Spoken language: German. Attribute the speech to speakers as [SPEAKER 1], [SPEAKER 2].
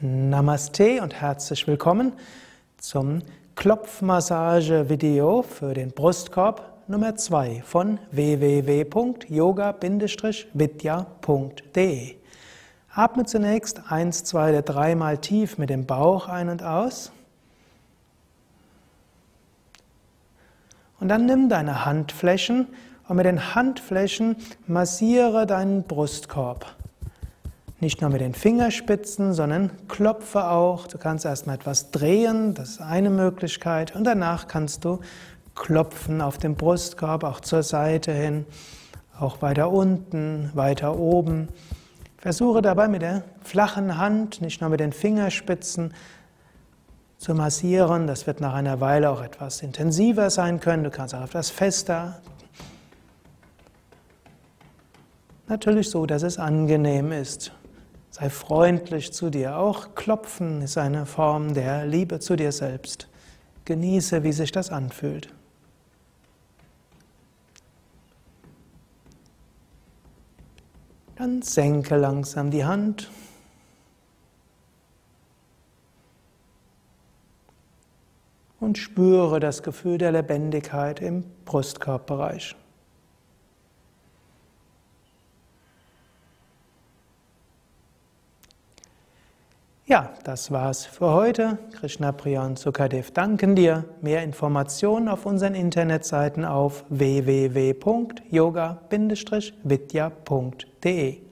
[SPEAKER 1] Namaste und herzlich willkommen zum Klopfmassage-Video für den Brustkorb Nummer 2 von www.yoga-vidya.de. Atme zunächst 1, 2 oder 3 Mal tief mit dem Bauch ein und aus. Und dann nimm deine Handflächen und mit den Handflächen massiere deinen Brustkorb. Nicht nur mit den Fingerspitzen, sondern klopfe auch. Du kannst erstmal etwas drehen, das ist eine Möglichkeit. Und danach kannst du klopfen auf dem Brustkorb, auch zur Seite hin, auch weiter unten, weiter oben. Versuche dabei mit der flachen Hand, nicht nur mit den Fingerspitzen, zu massieren. Das wird nach einer Weile auch etwas intensiver sein können. Du kannst auch etwas fester. Natürlich so, dass es angenehm ist. Sei freundlich zu dir. Auch Klopfen ist eine Form der Liebe zu dir selbst. Genieße, wie sich das anfühlt. Dann senke langsam die Hand. Und spüre das Gefühl der Lebendigkeit im Brustkorbbereich. Ja, das war's für heute. Krishna Priya und Sukadev danken dir. Mehr Informationen auf unseren Internetseiten auf www.yoga-vidya.de